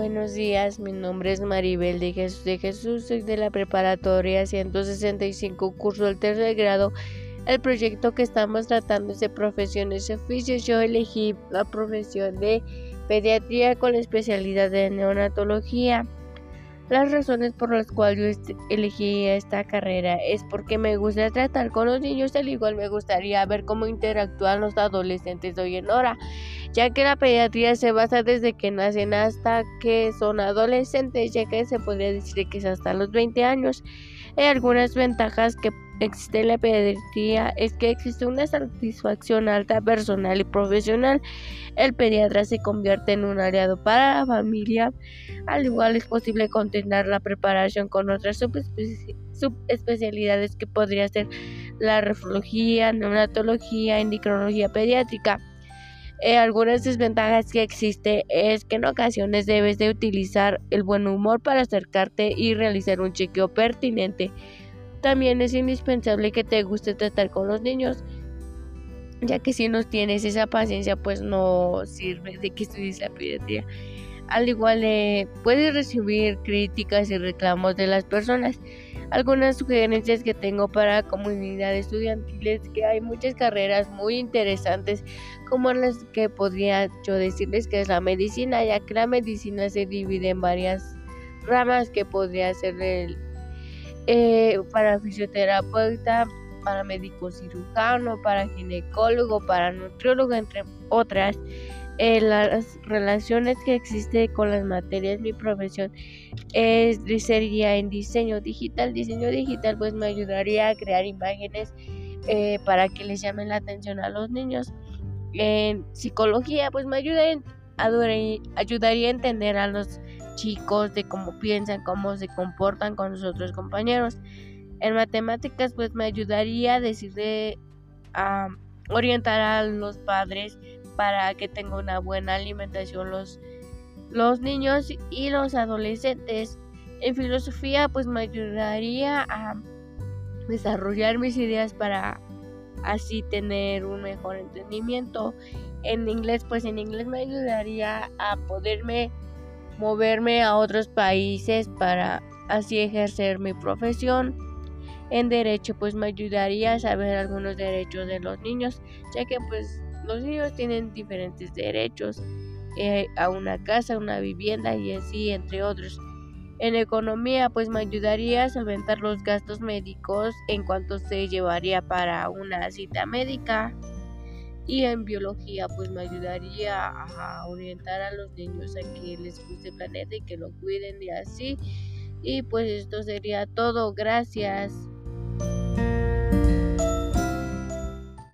Buenos días, mi nombre es Maribel de Jesús de Jesús, soy de la preparatoria 165, curso del tercer grado. El proyecto que estamos tratando es de profesiones y oficios. Yo elegí la profesión de pediatría con la especialidad de neonatología. Las razones por las cuales yo elegí esta carrera es porque me gusta tratar con los niños, al igual me gustaría ver cómo interactúan los adolescentes hoy en hora, ya que la pediatría se basa desde que nacen hasta que son adolescentes, ya que se podría decir que es hasta los 20 años. Hay algunas ventajas que existe en la pediatría es que existe una satisfacción alta personal y profesional. El pediatra se convierte en un aliado para la familia. Al igual es posible continuar la preparación con otras subespecialidades que podría ser la reflogía, neonatología, endocrinología pediátrica. Eh, algunas desventajas que existe es que en ocasiones debes de utilizar el buen humor para acercarte y realizar un chequeo pertinente. También es indispensable que te guste tratar con los niños, ya que si no tienes esa paciencia, pues no sirve de que estudies la pediatría. Al igual eh, puedes recibir críticas y reclamos de las personas. Algunas sugerencias que tengo para comunidad estudiantil es que hay muchas carreras muy interesantes como las que podría yo decirles que es la medicina, ya que la medicina se divide en varias ramas que podría ser el eh, para fisioterapeuta, para médico cirujano, para ginecólogo, para nutriólogo, entre otras. Las relaciones que existen con las materias, mi profesión es sería en diseño digital. Diseño digital pues me ayudaría a crear imágenes eh, para que les llamen la atención a los niños. En psicología pues me ayudaría, ayudaría a entender a los chicos, de cómo piensan, cómo se comportan con sus otros compañeros. En matemáticas, pues me ayudaría a decirle, a orientar a los padres para que tengan una buena alimentación los, los niños y los adolescentes. En filosofía, pues me ayudaría a desarrollar mis ideas para así tener un mejor entendimiento. En inglés, pues en inglés me ayudaría a poderme moverme a otros países para así ejercer mi profesión. En derecho pues me ayudaría a saber algunos derechos de los niños, ya que pues los niños tienen diferentes derechos eh, a una casa, una vivienda y así entre otros. En economía pues me ayudaría a solventar los gastos médicos en cuanto se llevaría para una cita médica. Y en biología pues me ayudaría a orientar a los niños a que les guste el planeta y que lo cuiden y así. Y pues esto sería todo. Gracias